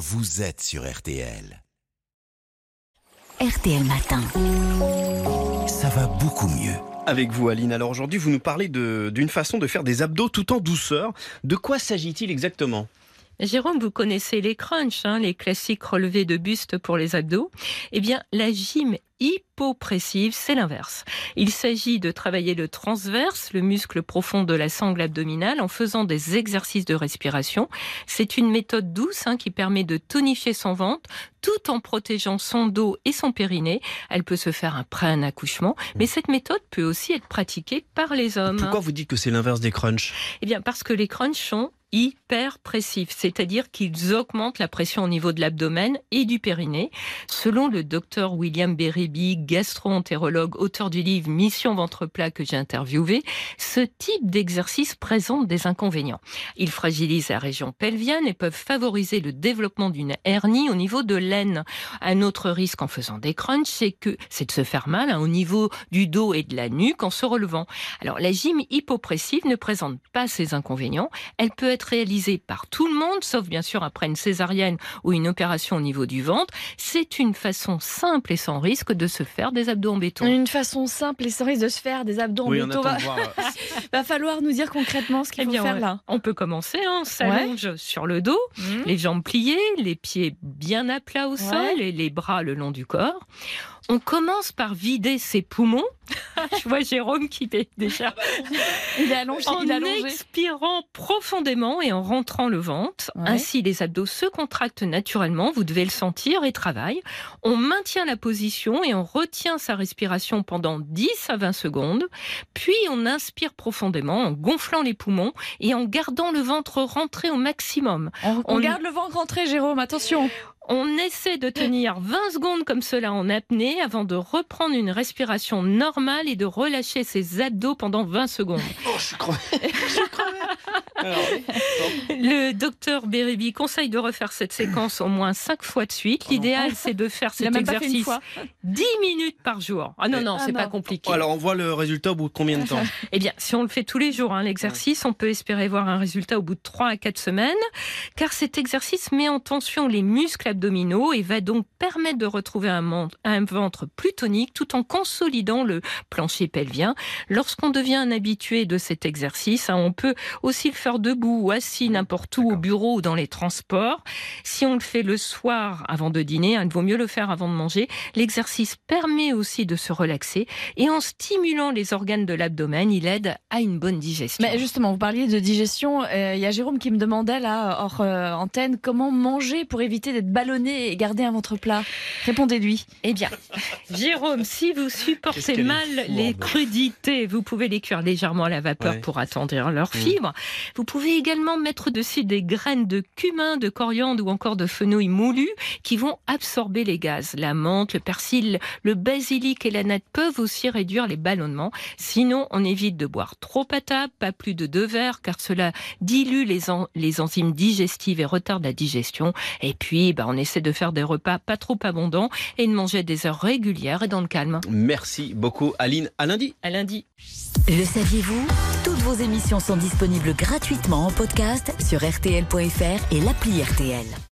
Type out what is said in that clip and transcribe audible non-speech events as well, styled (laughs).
vous êtes sur RTL. RTL Matin. Ça va beaucoup mieux. Avec vous, Aline. Alors aujourd'hui, vous nous parlez d'une façon de faire des abdos tout en douceur. De quoi s'agit-il exactement? Jérôme, vous connaissez les crunchs, hein, les classiques relevés de buste pour les abdos. Eh bien, la gym hypopressive, c'est l'inverse. Il s'agit de travailler le transverse, le muscle profond de la sangle abdominale, en faisant des exercices de respiration. C'est une méthode douce hein, qui permet de tonifier son ventre tout en protégeant son dos et son périnée. Elle peut se faire après un accouchement, mais cette méthode peut aussi être pratiquée par les hommes. Pourquoi vous dites que c'est l'inverse des crunchs? Eh bien, parce que les crunchs sont hyperpressifs, c'est-à-dire qu'ils augmentent la pression au niveau de l'abdomen et du périnée. Selon le docteur William Berryby, gastro-entérologue, auteur du livre Mission ventre plat que j'ai interviewé, ce type d'exercice présente des inconvénients. Ils fragilisent la région pelvienne et peuvent favoriser le développement d'une hernie au niveau de l'aine. Un autre risque en faisant des crunchs, c'est que c'est de se faire mal hein, au niveau du dos et de la nuque en se relevant. Alors la gym hypopressive ne présente pas ces inconvénients. Elle peut être réalisée par tout le monde, sauf bien sûr après une césarienne ou une opération au niveau du ventre. C'est une façon simple et sans risque de se faire des abdos en béton. Une façon simple et sans risque de se faire des abdos en Oui, béton. Va, (laughs) va falloir nous dire concrètement ce qu'il Eh faut bien, faire ouais. là. On peut commencer, hein, on s'allonge sur le dos, Mhm. les jambes pliées, les pieds bien à plat au sol et les bras le long du corps. On commence par vider ses poumons. (laughs) Je vois Jérôme qui est déjà Il est allongé, en il est allongé. expirant profondément et en rentrant le ventre. Ouais. Ainsi, les abdos se contractent naturellement, vous devez le sentir et travaillent. On maintient la position et on retient sa respiration pendant 10 à 20 secondes. Puis on inspire profondément en gonflant les poumons et en gardant le ventre rentré au maximum. On, on On- garde le ventre rentré, Jérôme, attention. On essaie de tenir 20 secondes comme cela en apnée avant de reprendre une respiration normale et de relâcher ses abdos pendant 20 secondes. Oh, je suis. Je suis. Le docteur Beribi conseille de refaire cette séquence au moins 5 fois de suite. L'idéal, c'est de faire cet pas exercice fois. 10 minutes par jour. Ah non, non, Ah c'est pas non. compliqué. alors, on voit le résultat au bout de combien de temps? (laughs) Eh bien, si on le fait tous les jours, hein, l'exercice, on peut espérer voir un résultat au bout de 3 à 4 semaines, car cet exercice met en tension les muscles abdominaux et va donc permettre de retrouver un ventre plus tonique tout en consolidant le plancher pelvien. Lorsqu'on devient un habitué de cet exercice, hein, on peut aussi le faire debout ou assis n'importe où, au bureau ou dans les transports. Si on le fait le soir avant de dîner, hein, il vaut mieux le faire avant de manger. L'exercice permet aussi de se relaxer et en stimulant les organes de l'abdomen, il aide à une bonne digestion. Mais justement, vous parliez de digestion. euh, Il y a Jérôme qui me demandait là, hors euh, antenne, comment manger pour éviter d'être ballonné et garder un ventre plat? Répondez-lui. Eh bien, (laughs) Jérôme, si vous supportez mal les crudités, vous pouvez les cuire légèrement à la vapeur Ouais. pour attendrir leurs Mm. fibres. Vous pouvez également mettre dessus des graines de cumin, de coriandre ou encore de fenouil moulu qui vont absorber les gaz. La menthe, le persil, le basilic et la nette peuvent aussi réduire les ballonnements. Sinon, on évite de boire trop à table, pas plus de deux verres, car cela dilue les, en- les enzymes digestives et retarde la digestion. Et puis, bah, on essaie de faire des repas pas trop abondants et de manger à des heures régulières et dans le calme. Merci beaucoup, Aline. À lundi. À lundi. Le saviez-vous? Toutes vos émissions sont disponibles en podcast sur rtl.fr et l'appli RTL.